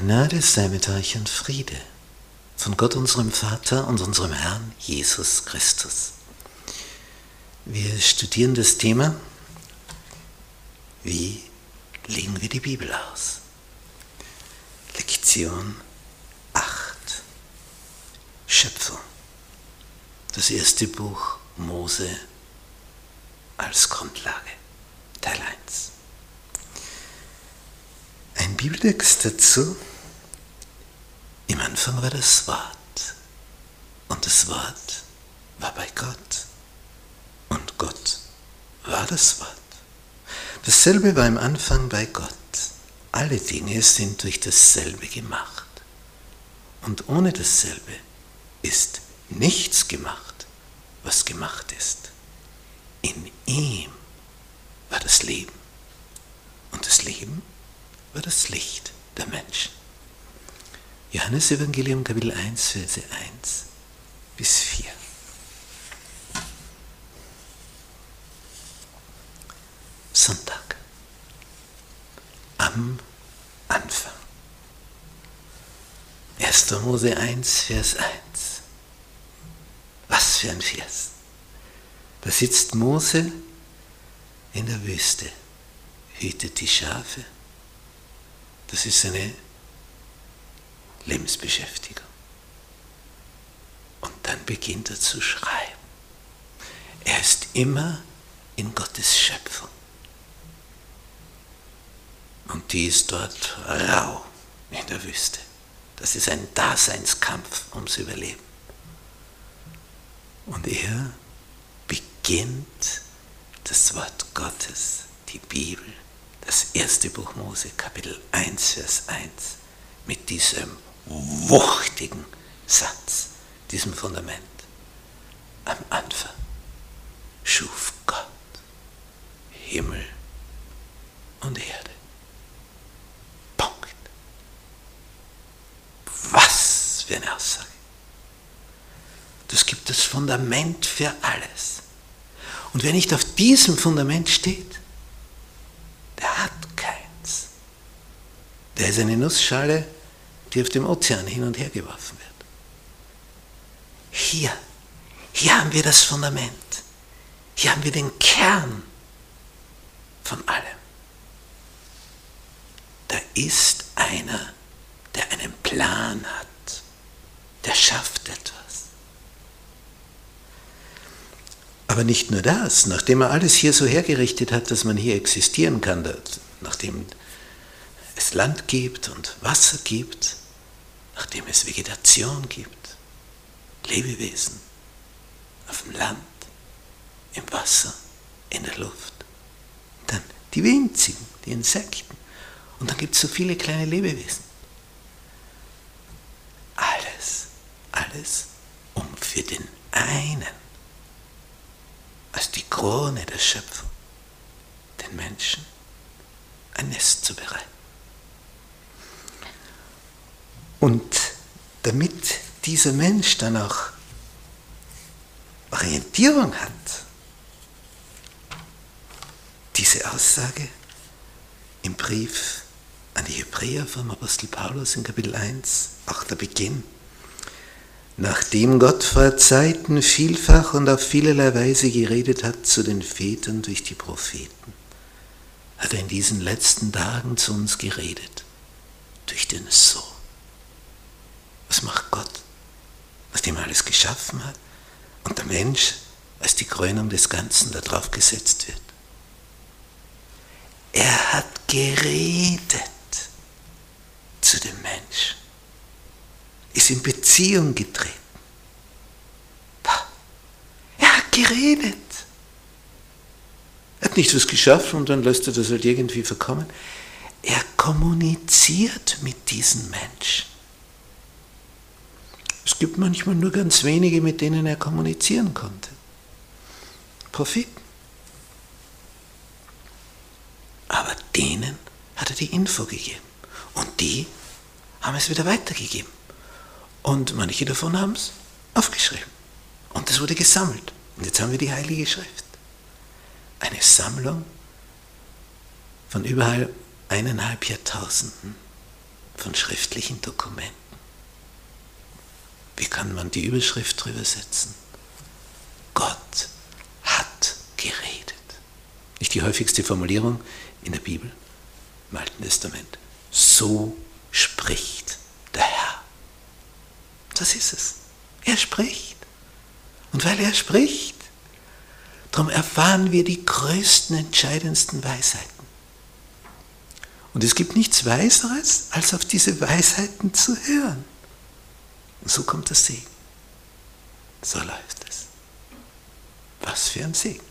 Gnade sei mit euch und Friede von Gott unserem Vater und unserem Herrn Jesus Christus. Wir studieren das Thema, wie legen wir die Bibel aus? Lektion 8. Schöpfung. Das erste Buch Mose als Grundlage. Teil 1. Ein Bibeltext dazu. Anfang war das Wort und das Wort war bei Gott und Gott war das Wort. Dasselbe war im Anfang bei Gott. Alle Dinge sind durch dasselbe gemacht und ohne dasselbe ist nichts gemacht, was gemacht ist. In ihm war das Leben und das Leben war das Licht der Menschen. Johannes Evangelium Kapitel 1, Verse 1 bis 4. Sonntag. Am Anfang. 1. Mose 1, Vers 1. Was für ein Vers. Da sitzt Mose in der Wüste, hütet die Schafe das ist seine Lebensbeschäftigung. Und dann beginnt er zu schreiben. Er ist immer in Gottes Schöpfung. Und die ist dort rau in der Wüste. Das ist ein Daseinskampf ums Überleben. Und er beginnt das Wort Gottes, die Bibel, das erste Buch Mose, Kapitel 1, Vers 1, mit diesem wuchtigen Satz, diesem Fundament. Am Anfang schuf Gott Himmel und Erde. Punkt. Was für eine Aussage. Das gibt das Fundament für alles. Und wer nicht auf diesem Fundament steht, Der ist eine Nussschale, die auf dem Ozean hin und her geworfen wird. Hier, hier haben wir das Fundament. Hier haben wir den Kern von allem. Da ist einer, der einen Plan hat, der schafft etwas. Aber nicht nur das, nachdem er alles hier so hergerichtet hat, dass man hier existieren kann, nachdem es Land gibt und Wasser gibt, nachdem es Vegetation gibt, Lebewesen auf dem Land, im Wasser, in der Luft. dann die winzigen, die Insekten. Und dann gibt es so viele kleine Lebewesen. Alles, alles, um für den einen, als die Krone der Schöpfung, den Menschen, ein Nest zu bereiten. Und damit dieser Mensch dann auch Orientierung hat, diese Aussage im Brief an die Hebräer vom Apostel Paulus in Kapitel 1, auch der Beginn. Nachdem Gott vor Zeiten vielfach und auf vielerlei Weise geredet hat zu den Vätern durch die Propheten, hat er in diesen letzten Tagen zu uns geredet durch den Sohn. Was macht Gott, nachdem er alles geschaffen hat und der Mensch als die Krönung des Ganzen darauf gesetzt wird? Er hat geredet zu dem Menschen, ist in Beziehung getreten. Er hat geredet. Er hat nicht was geschaffen und dann lässt er das halt irgendwie verkommen. Er kommuniziert mit diesen Menschen. Es gibt manchmal nur ganz wenige, mit denen er kommunizieren konnte. Propheten. Aber denen hat er die Info gegeben. Und die haben es wieder weitergegeben. Und manche davon haben es aufgeschrieben. Und es wurde gesammelt. Und jetzt haben wir die Heilige Schrift. Eine Sammlung von überall eineinhalb Jahrtausenden von schriftlichen Dokumenten. Wie kann man die Überschrift drüber setzen? Gott hat geredet. Nicht die häufigste Formulierung in der Bibel, im Alten Testament. So spricht der Herr. Das ist es. Er spricht. Und weil er spricht, darum erfahren wir die größten, entscheidendsten Weisheiten. Und es gibt nichts Weiseres, als auf diese Weisheiten zu hören. Und so kommt der Segen. So läuft es. Was für ein Segen.